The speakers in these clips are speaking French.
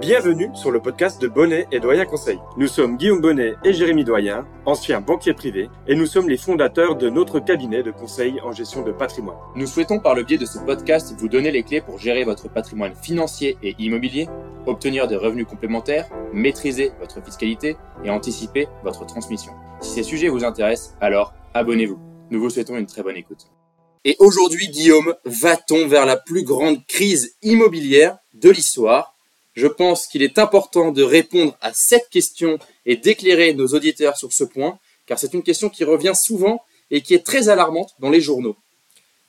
Bienvenue sur le podcast de Bonnet et Doyen Conseil. Nous sommes Guillaume Bonnet et Jérémy Doyen, anciens banquiers privés, et nous sommes les fondateurs de notre cabinet de conseil en gestion de patrimoine. Nous souhaitons par le biais de ce podcast vous donner les clés pour gérer votre patrimoine financier et immobilier, obtenir des revenus complémentaires, maîtriser votre fiscalité et anticiper votre transmission. Si ces sujets vous intéressent, alors abonnez-vous. Nous vous souhaitons une très bonne écoute. Et aujourd'hui, Guillaume, va-t-on vers la plus grande crise immobilière de l'histoire? Je pense qu'il est important de répondre à cette question et d'éclairer nos auditeurs sur ce point, car c'est une question qui revient souvent et qui est très alarmante dans les journaux.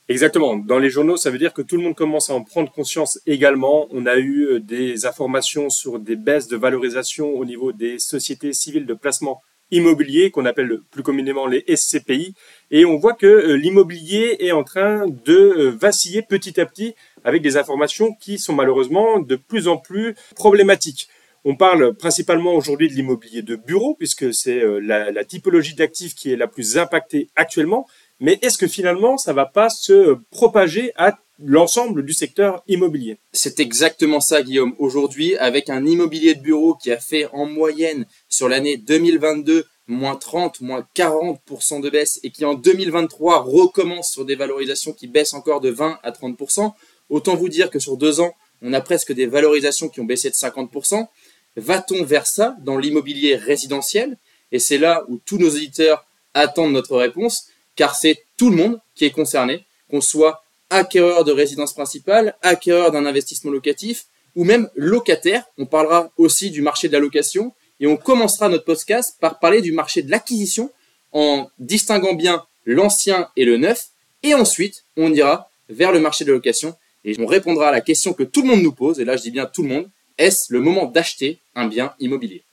Exactement. Dans les journaux, ça veut dire que tout le monde commence à en prendre conscience également. On a eu euh, des informations sur des baisses de valorisation au niveau des sociétés civiles de placement immobilier qu'on appelle plus communément les SCPI et on voit que euh, l'immobilier est en train de euh, vaciller petit à petit avec des informations qui sont malheureusement de plus en plus problématiques. On parle principalement aujourd'hui de l'immobilier de bureau, puisque c'est euh, la, typologie d'actifs qui est la plus impactée actuellement. Mais est-ce que finalement, ça va pas se propager à l'ensemble du secteur immobilier C'est exactement ça, Guillaume. Aujourd'hui, avec un immobilier de bureau qui a fait en moyenne sur l'année 2022 moins 30, moins 40% de baisse et qui en 2023 recommence sur des valorisations qui baissent encore de 20 à 30%, Autant vous dire que sur deux ans, on a presque des valorisations qui ont baissé de 50%. Va-t-on vers ça dans l'immobilier résidentiel? Et c'est là où tous nos auditeurs attendent notre réponse, car c'est tout le monde qui est concerné, qu'on soit acquéreur de résidence principale, acquéreur d'un investissement locatif, ou même locataire. On parlera aussi du marché de la location, et on commencera notre podcast par parler du marché de l'acquisition, en distinguant bien l'ancien et le neuf, et ensuite on ira vers le marché de la location et on répondra à la question que tout le monde nous pose, et là je dis bien tout le monde, est-ce le moment d'acheter un bien immobilier?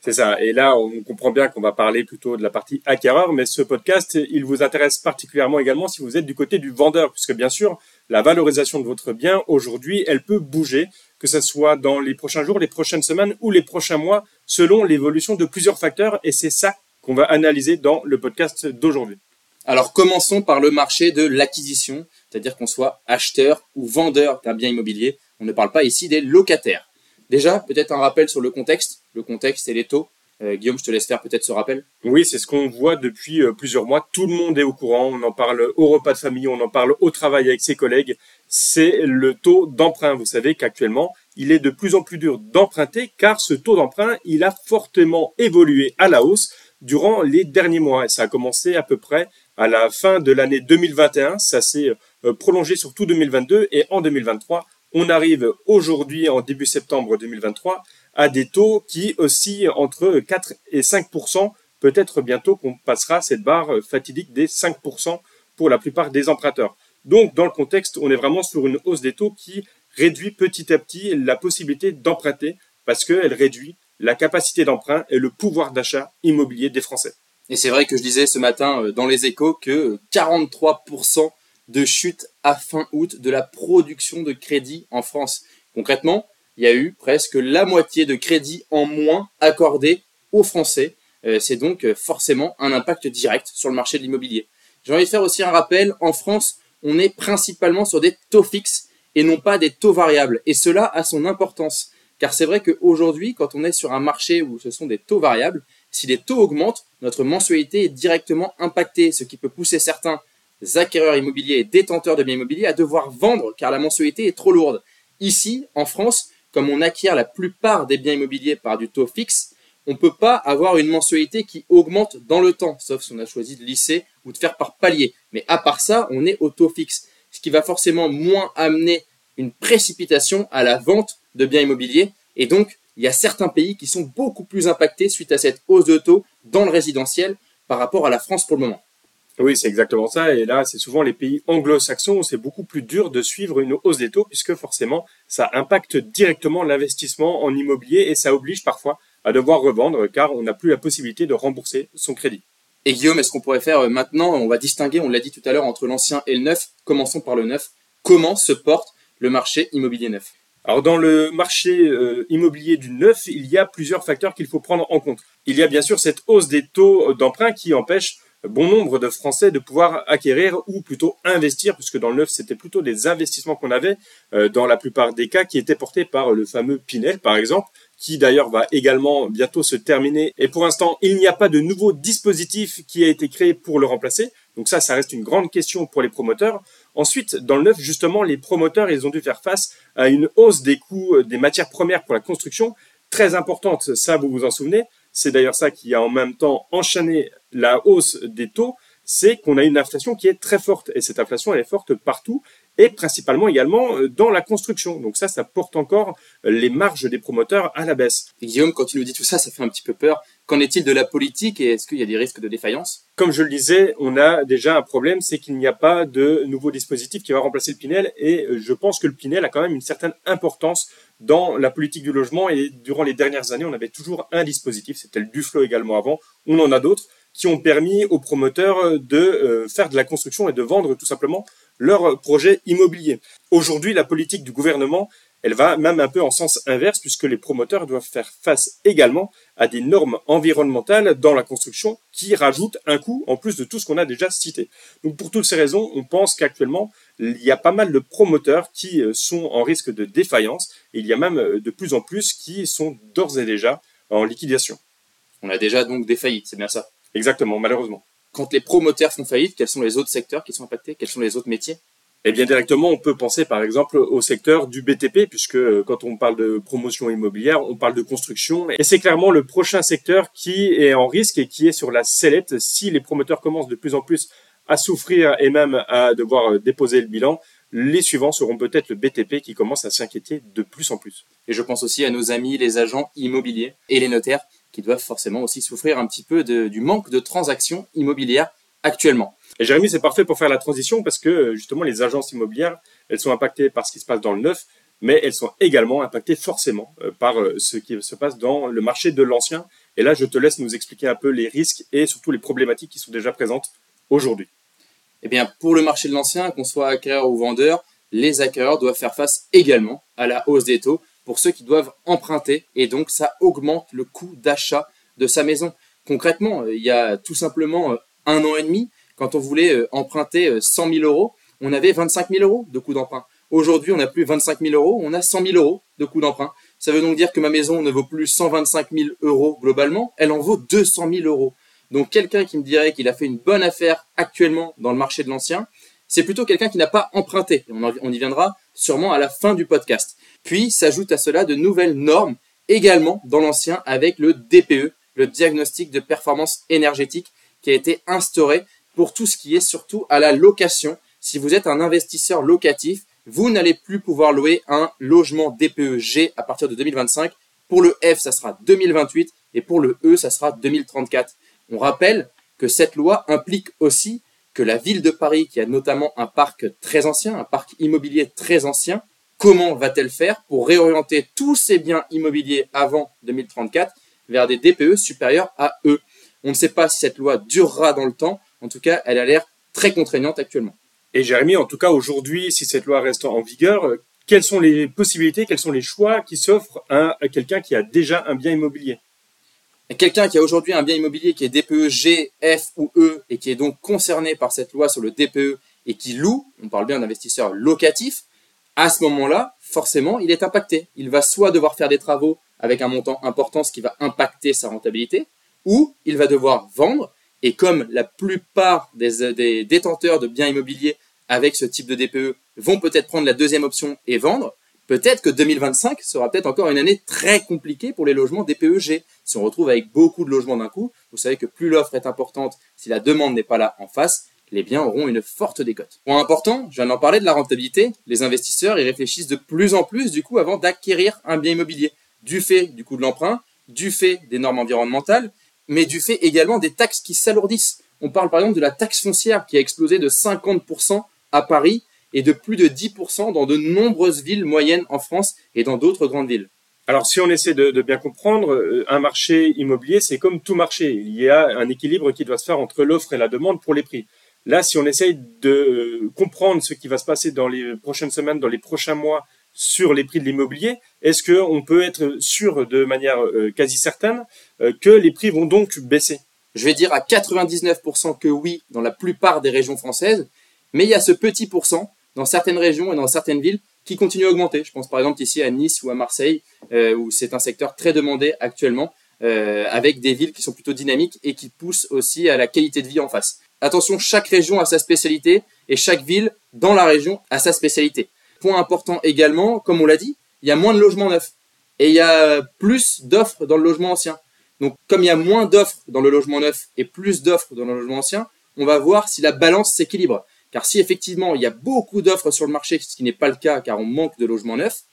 C'est ça. Et là, on comprend bien qu'on va parler plutôt de la partie acquéreur, mais ce podcast, il vous intéresse particulièrement également si vous êtes du côté du vendeur, puisque bien sûr, la valorisation de votre bien aujourd'hui, elle peut bouger, que ce soit dans les prochains jours, les prochaines semaines ou les prochains mois, selon l'évolution de plusieurs facteurs, et c'est ça qu'on va analyser dans le podcast d'aujourd'hui. Alors commençons par le marché de l'acquisition, c'est-à-dire qu'on soit acheteur ou vendeur d'un bien immobilier. On ne parle pas ici des locataires. Déjà, peut-être un rappel sur le contexte. Le contexte et les taux. Euh, Guillaume, je te laisse faire peut-être ce rappel. Oui, c'est ce qu'on voit depuis euh, plusieurs mois. Tout le monde est au courant. On en parle au repas de famille, on en parle au travail avec ses collègues. C'est le taux d'emprunt. Vous savez qu'actuellement, il est de plus en plus dur d'emprunter car ce taux d'emprunt, il a fortement évolué à la hausse durant les derniers mois. Et ça a commencé à peu près à la fin de l'année 2021. Ça s'est euh, prolongé sur tout 2022 et en 2023, on arrive aujourd'hui en début septembre 2023 à des taux qui oscillent entre 4 et 5% Peut-être bientôt qu'on passera cette barre fatidique des 5% pour la plupart des emprunteurs. Donc, dans le contexte, on est vraiment sur une hausse des taux qui réduit petit à petit la possibilité d'emprunter parce qu'elle réduit la capacité d'emprunt et le pouvoir d'achat immobilier des Français. Et c'est vrai que je disais ce matin euh, dans les échos que 43% de chute à fin août de la production de crédit en France. Concrètement, il y a eu presque la moitié de crédits en moins accordés aux Français. Euh, c'est donc euh, forcément un impact direct sur le marché de l'immobilier. J'ai envie de faire aussi un rappel, en France, on est principalement sur des taux fixes et non pas des taux variables. Et cela a son importance. Car c'est vrai qu'aujourd'hui, quand on est sur un marché où ce sont des taux variables, si les taux augmentent, notre mensualité est directement impactée, ce qui peut pousser certains acquéreurs immobiliers et détenteurs de biens immobiliers à devoir vendre car la mensualité est trop lourde. Ici, en France, comme on acquiert la plupart des biens immobiliers par du taux fixe, on ne peut pas avoir une mensualité qui augmente dans le temps, sauf si on a choisi de lisser ou de faire par palier. Mais à part ça, on est au taux fixe, ce qui va forcément moins amener une précipitation à la vente de biens immobiliers. Et donc, il y a certains pays qui sont beaucoup plus impactés suite à cette hausse de taux dans le résidentiel par rapport à la France pour le moment. Oui, c'est exactement ça. Et là, c'est souvent les pays anglo-saxons où c'est beaucoup plus dur de suivre une hausse des taux puisque forcément, ça impacte directement l'investissement en immobilier et ça oblige parfois à devoir revendre car on n'a plus la possibilité de rembourser son crédit. Et Guillaume, est-ce qu'on pourrait faire euh, maintenant, on va distinguer, on l'a dit tout à l'heure, entre l'ancien et le neuf. Commençons par le neuf. Comment se porte le marché immobilier neuf? Alors dans le marché euh, immobilier du neuf, il y a plusieurs facteurs qu'il faut prendre en compte. Il y a bien sûr cette hausse des taux d'emprunt qui empêche bon nombre de Français de pouvoir acquérir ou plutôt investir, puisque dans le neuf, c'était plutôt des investissements qu'on avait, euh, dans la plupart des cas, qui étaient portés par le fameux Pinel, par exemple, qui d'ailleurs va également bientôt se terminer. Et pour l'instant, il n'y a pas de nouveau dispositif qui a été créé pour le remplacer. Donc ça, ça reste une grande question pour les promoteurs. Ensuite, dans le neuf, justement, les promoteurs, ils ont dû faire face à une hausse des coûts euh, des matières premières pour la construction très importante. Ça, vous vous en souvenez? C'est d'ailleurs ça qui a en même temps enchaîné la hausse des taux. C'est qu'on a une inflation qui est très forte. Et cette inflation, elle est forte partout et principalement également euh, dans la construction. Donc ça, ça porte encore les marges des promoteurs à la baisse. Guillaume, quand tu nous dis tout ça, ça fait un petit peu peur. Qu'en est-il de la politique et est-ce qu'il y a des risques de défaillance? Comme je le disais, on a déjà un problème, c'est qu'il n'y a pas de nouveau dispositif qui va remplacer le Pinel et euh, je pense que le Pinel a quand même une certaine importance dans la politique du logement et durant les dernières années, on avait toujours un dispositif, c'était le Duflo également avant, on en a d'autres qui ont permis aux promoteurs de faire de la construction et de vendre tout simplement leur projet immobilier. Aujourd'hui, la politique du gouvernement, elle va même un peu en sens inverse puisque les promoteurs doivent faire face également à des normes environnementales dans la construction qui rajoutent un coût en plus de tout ce qu'on a déjà cité. Donc pour toutes ces raisons, on pense qu'actuellement, il y a pas mal de promoteurs qui euh, sont en risque de défaillance et il y a même euh, de plus en plus qui sont d'ores et déjà en liquidation. On a déjà donc des faillites, c'est bien ça? Exactement, malheureusement quand les promoteurs font faillite, quels sont les autres secteurs qui sont impactés? Quels sont les autres métiers? Eh bien, directement, on peut penser par exemple au secteur du BTP, puisque euh, quand on parle de promotion immobilière, on parle de construction. Et c'est clairement le prochain secteur qui est en risque et qui est sur la sellette. Si les promoteurs commencent de plus en plus à souffrir et même à devoir euh, déposer le bilan, les suivants seront peut-être le BTP qui commence à s'inquiéter de plus en plus. Et je pense aussi à nos amis les agents immobiliers et les notaires qui doivent forcément aussi souffrir un petit peu du manque de transactions immobilières actuellement. Et Jérémy, c'est parfait pour faire la transition parce que justement les agences immobilières, elles sont impactées par ce qui se passe dans le neuf, mais elles sont également impactées forcément euh, par euh, ce qui se passe dans le marché de l'ancien. Et là, je te laisse nous expliquer un peu les risques et surtout les problématiques qui sont déjà présentes aujourd'hui. Eh bien, pour le marché de l'ancien, qu'on soit acquéreur ou vendeur, les acquéreurs doivent faire face également à la hausse des taux pour ceux qui doivent emprunter et donc ça augmente le coût d'achat de sa maison. Concrètement, il y a tout simplement euh, un an et demi, quand on voulait euh, emprunter 100 euh, 000 euros, on avait 25 000 euros de coût d'emprunt. Aujourd'hui, on n'a plus 25 000 euros, on a 100 000 euros de coût d'emprunt. Ça veut donc dire que ma maison ne vaut plus 125 000 euros globalement, elle en vaut 200 000 euros. Donc quelqu'un qui me dirait qu'il a fait une bonne affaire actuellement dans le marché de l'ancien, c'est plutôt quelqu'un qui n'a pas emprunté. On, y viendra sûrement à la fin du podcast. Puis s'ajoutent à cela de nouvelles normes également dans l'ancien avec le DPE, le diagnostic de performance énergétique qui a été instauré pour tout ce qui est surtout à la location. Si vous êtes un investisseur locatif, vous n'allez plus pouvoir louer un logement DPE G à partir de 2025. Pour le F, ça sera 2028 et pour le E, ça sera 2034. On rappelle que cette loi implique aussi la ville de Paris, qui a notamment un parc très ancien, un parc immobilier très ancien, comment va-t-elle faire pour réorienter tous ses biens immobiliers avant 2034 vers des DPE supérieurs à eux? On ne sait pas si cette loi durera dans le temps. En tout cas, elle a l'air très contraignante actuellement. Et Jérémy, en tout cas aujourd'hui, si cette loi reste en vigueur, quelles sont les possibilités, quels sont les choix qui s'offrent à quelqu'un qui a déjà un bien immobilier? Quelqu'un qui a aujourd'hui un bien immobilier qui est DPE G, F ou E et qui est donc concerné par cette loi sur le DPE et qui loue, on parle bien d'investisseur locatif, à ce moment-là, forcément, il est impacté. Il va soit devoir faire des travaux avec un montant important, ce qui va impacter sa rentabilité, ou il va devoir vendre. Et comme la plupart des, des détenteurs de biens immobiliers avec ce type de DPE vont peut-être prendre la deuxième option et vendre, peut-être que 2025 sera peut-être encore une année très compliquée pour les logements DPEG. Si on retrouve avec beaucoup de logements d'un coup, vous savez que plus l'offre est importante, si la demande n'est pas là en face, les biens auront une forte décote. Point important, je viens d'en parler de la rentabilité, les investisseurs y réfléchissent de plus en plus du coup avant d'acquérir un bien immobilier, du fait du coût de l'emprunt, du fait des normes environnementales, mais du fait également des taxes qui s'alourdissent. On parle par exemple de la taxe foncière qui a explosé de 50% à Paris et de plus de 10% dans de nombreuses villes moyennes en France et dans d'autres grandes villes. Alors, si on essaie de, bien comprendre, euh, un marché immobilier, c'est comme tout marché. Il y a un équilibre qui doit se faire entre l'offre et la demande pour les prix. Là, si on essaye de euh, comprendre ce qui va se passer dans les prochaines semaines, dans les prochains mois sur les prix de l'immobilier, est-ce qu'on peut être sûr de manière euh, quasi certaine que les prix vont donc baisser? Je vais dire à 99% que oui dans la plupart des régions françaises, mais il y a ce petit pourcent dans certaines régions et dans certaines villes qui continue à augmenter. Je pense par exemple ici à Nice ou à Marseille, euh, où c'est un secteur très demandé actuellement, euh, avec des villes qui sont plutôt dynamiques et qui poussent aussi à la qualité de vie en face. Attention, chaque région a sa spécialité et chaque ville dans la région a sa spécialité. Point important également, comme on l'a dit, il y a moins de logements neufs et il y a plus d'offres dans le logement ancien. Donc comme il y a moins d'offres dans le logement neuf et plus d'offres dans le logement ancien, on va voir si la balance s'équilibre. Car si effectivement il y a beaucoup d'offres sur le marché, ce qui n'est pas le cas car on manque de logements neufs,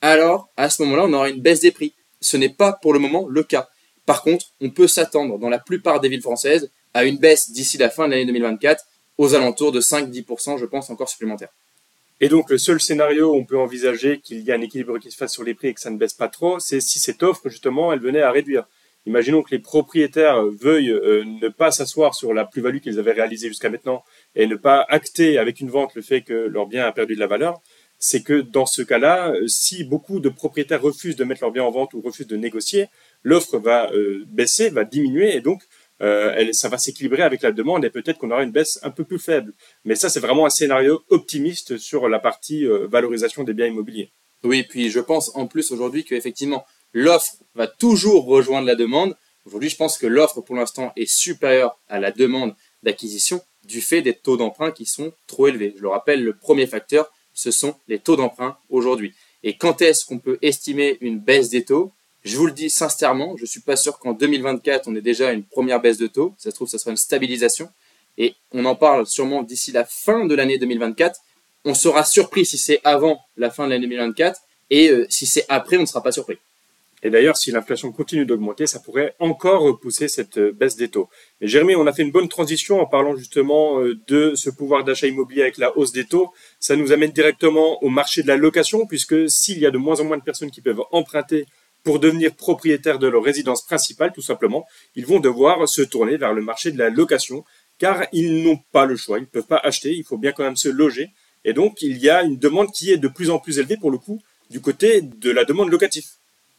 alors à ce moment-là on aura une baisse des prix. Ce n'est pas pour le moment le cas. Par contre, on peut s'attendre dans la plupart des villes françaises à une baisse d'ici la fin de l'année 2024 aux alentours de 5-10%, je pense, encore supplémentaires. Et donc le seul scénario où on peut envisager qu'il y a un équilibre qui se fasse sur les prix et que ça ne baisse pas trop, c'est si cette offre justement elle venait à réduire. Imaginons que les propriétaires veuillent euh, ne pas s'asseoir sur la plus-value qu'ils avaient réalisée jusqu'à maintenant et ne pas acter avec une vente le fait que leur bien a perdu de la valeur. C'est que dans ce cas-là, euh, si beaucoup de propriétaires refusent de mettre leur bien en vente ou refusent de négocier, l'offre va euh, baisser, va diminuer et donc ça va s'équilibrer avec la demande et peut-être qu'on aura une baisse un peu plus faible. Mais ça, c'est vraiment un scénario optimiste sur la partie valorisation des biens immobiliers. Oui, puis je pense en plus aujourd'hui qu'effectivement, l'offre va toujours rejoindre la demande. Aujourd'hui, je pense que l'offre pour l'instant est supérieure à la demande d'acquisition du fait des taux d'emprunt qui sont trop élevés. Je le rappelle, le premier facteur, ce sont les taux d'emprunt aujourd'hui. Et quand est-ce qu'on peut estimer une baisse des taux? Je vous le dis sincèrement, je ne suis pas sûr qu'en 2024, on ait déjà une première baisse de taux. Ça se trouve, ça sera une stabilisation. Et on en parle sûrement d'ici la fin de l'année 2024. On sera surpris si c'est avant la fin de l'année 2024. Et euh, si c'est après, on ne sera pas surpris. Et d'ailleurs, si l'inflation continue d'augmenter, ça pourrait encore repousser cette euh, baisse des taux. Mais Jérémy, on a fait une bonne transition en parlant justement euh, de ce pouvoir d'achat immobilier avec la hausse des taux. Ça nous amène directement au marché de la location, puisque s'il y a de moins en moins de personnes qui peuvent emprunter pour devenir propriétaires de leur résidence principale, tout simplement, ils vont devoir se tourner vers le marché de la location, car ils n'ont pas le choix, ils ne peuvent pas acheter, il faut bien quand même se loger. Et donc, il y a une demande qui est de plus en plus élevée pour le coup du côté de la demande locative.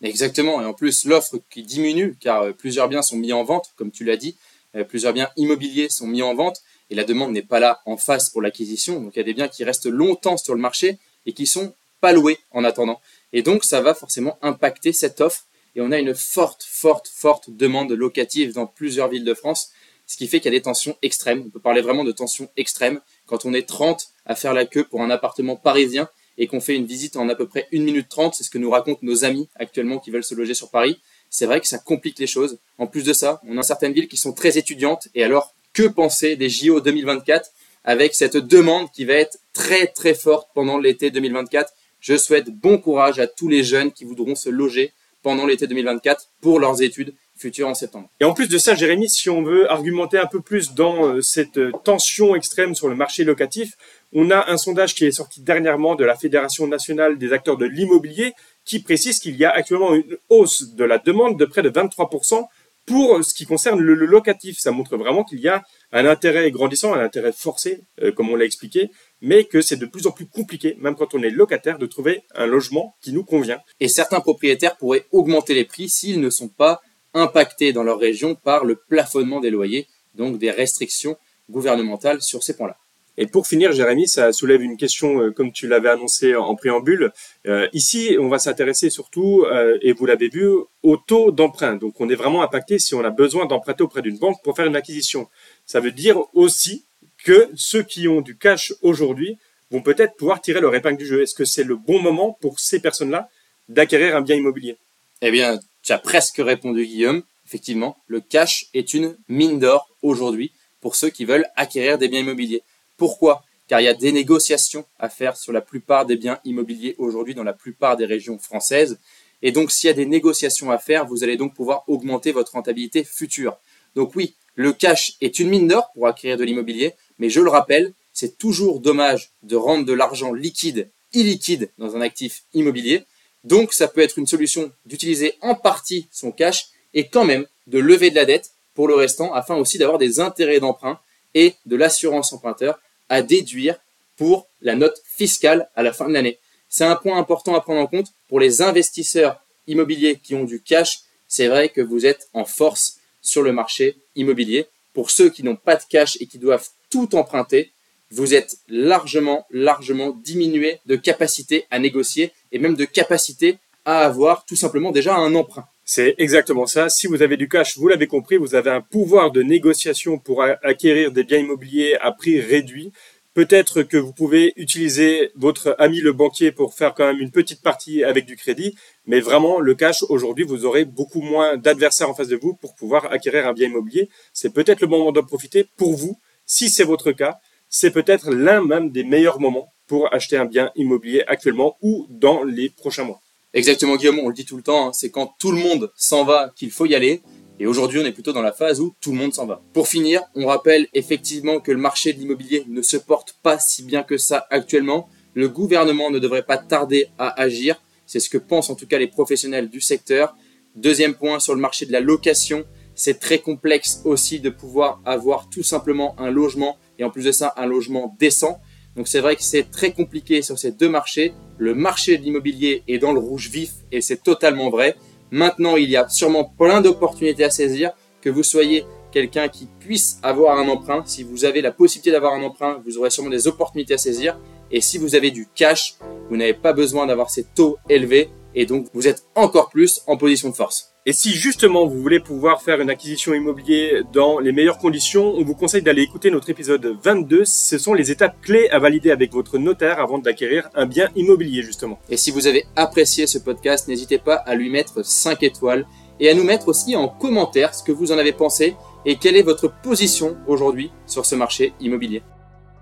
Exactement, et en plus l'offre qui diminue car euh, plusieurs biens sont mis en vente, comme tu l'as dit, euh, plusieurs biens immobiliers sont mis en vente et la demande n'est pas là en face pour l'acquisition. Donc il y a des biens qui restent longtemps sur le marché et qui sont pas loués en attendant. Et donc ça va forcément impacter cette offre et on a une forte, forte, forte demande locative dans plusieurs villes de France, ce qui fait qu'il y a des tensions extrêmes. On peut parler vraiment de tensions extrêmes quand on est 30 à faire la queue pour un appartement parisien et qu'on fait une visite en à peu près 1 minute 30, c'est ce que nous racontent nos amis actuellement qui veulent se loger sur Paris. C'est vrai que ça complique les choses. En plus de ça, on a certaines villes qui sont très étudiantes et alors que penser des JO 2024 avec cette demande qui va être très très forte pendant l'été 2024 Je souhaite bon courage à tous les jeunes qui voudront se loger pendant l'été 2024 pour leurs études futures en septembre. Et en plus de ça, Jérémy, si on veut argumenter un peu plus dans euh, cette tension extrême sur le marché locatif, on a un sondage qui est sorti dernièrement de la Fédération nationale des acteurs de l'immobilier qui précise qu'il y a actuellement une hausse de la demande de près de 23% pour ce qui concerne le, locatif. Ça montre vraiment qu'il y a un intérêt grandissant, un intérêt forcé, euh, comme on l'a expliqué, mais que c'est de plus en plus compliqué, même quand on est locataire, de trouver un logement qui nous convient. Et certains propriétaires pourraient augmenter les prix s'ils ne sont pas impactés dans leur région par le plafonnement des loyers, donc des restrictions gouvernementales sur ces points-là. Et pour finir, Jérémy, ça soulève une question, euh, comme tu l'avais annoncé en préambule. Euh, ici, on va s'intéresser surtout, euh, et vous l'avez vu, au taux d'emprunt. Donc, on est vraiment impacté si on a besoin d'emprunter auprès d'une banque pour faire une acquisition. Ça veut dire aussi que ceux qui ont du cash aujourd'hui vont peut-être pouvoir tirer leur épingle du jeu. Est-ce que c'est le bon moment pour ces personnes-là d'acquérir un bien immobilier? Eh bien, tu as presque répondu, Guillaume. Effectivement, le cash est une mine d'or aujourd'hui pour ceux qui veulent acquérir des biens immobiliers. Pourquoi? Car il y a des négociations à faire sur la plupart des biens immobiliers aujourd'hui dans la plupart des régions françaises. Et donc, s'il y a des négociations à faire, vous allez donc pouvoir augmenter votre rentabilité future. Donc oui, le cash est une mine d'or pour acquérir de l'immobilier, mais je le rappelle, c'est toujours dommage de rendre de l'argent liquide illiquide dans un actif immobilier. Donc, ça peut être une solution d'utiliser en partie son cash et quand même de lever de la dette pour le restant afin aussi d'avoir des intérêts d'emprunt et de l'assurance emprunteur à déduire pour la note fiscale à la fin de l'année. C'est un point important à prendre en compte pour les investisseurs immobiliers qui ont du cash. C'est vrai que vous êtes en force sur le marché immobilier. Pour ceux qui n'ont pas de cash et qui doivent tout emprunter, vous êtes largement, largement diminué de capacité à négocier et même de capacité à avoir tout simplement déjà un emprunt. C'est exactement ça. Si vous avez du cash, vous l'avez compris, vous avez un pouvoir de négociation pour acquérir des biens immobiliers à prix réduit. Peut-être que vous pouvez utiliser votre ami le banquier pour faire quand même une petite partie avec du crédit, mais vraiment le cash aujourd'hui, vous aurez beaucoup moins d'adversaires en face de vous pour pouvoir acquérir un bien immobilier. C'est peut-être le moment d'en profiter pour vous. Si c'est votre cas, c'est peut-être l'un même des meilleurs moments pour acheter un bien immobilier actuellement ou dans les prochains mois. Exactement Guillaume, on le dit tout le temps, hein, c'est quand tout le monde s'en va qu'il faut y aller. Et aujourd'hui, on est plutôt dans la phase où tout le monde s'en va. Pour finir, on rappelle effectivement que le marché de l'immobilier ne se porte pas si bien que ça actuellement. Le gouvernement ne devrait pas tarder à agir. C'est ce que pensent en tout cas les professionnels du secteur. Deuxième point sur le marché de la location, c'est très complexe aussi de pouvoir avoir tout simplement un logement et en plus de ça un logement décent. Donc c'est vrai que c'est très compliqué sur ces deux marchés. Le marché de l'immobilier est dans le rouge vif et c'est totalement vrai. Maintenant, il y a sûrement plein d'opportunités à saisir, que vous soyez quelqu'un qui puisse avoir un emprunt. Si vous avez la possibilité d'avoir un emprunt, vous aurez sûrement des opportunités à saisir. Et si vous avez du cash, vous n'avez pas besoin d'avoir ces taux élevés et donc vous êtes encore plus en position de force. Et si justement vous voulez pouvoir faire une acquisition immobilière dans les meilleures conditions, on vous conseille d'aller écouter notre épisode 22. Ce sont les étapes clés à valider avec votre notaire avant d'acquérir un bien immobilier justement. Et si vous avez apprécié ce podcast, n'hésitez pas à lui mettre 5 étoiles et à nous mettre aussi en commentaire ce que vous en avez pensé et quelle est votre position aujourd'hui sur ce marché immobilier.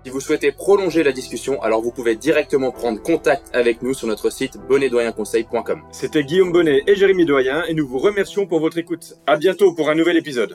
Si vous souhaitez prolonger la discussion, alors vous pouvez directement prendre contact avec nous sur notre site bonnetdoyenconseil.com. C'était Guillaume Bonnet et Jérémy Doyen et nous vous remercions pour votre écoute. À bientôt pour un nouvel épisode.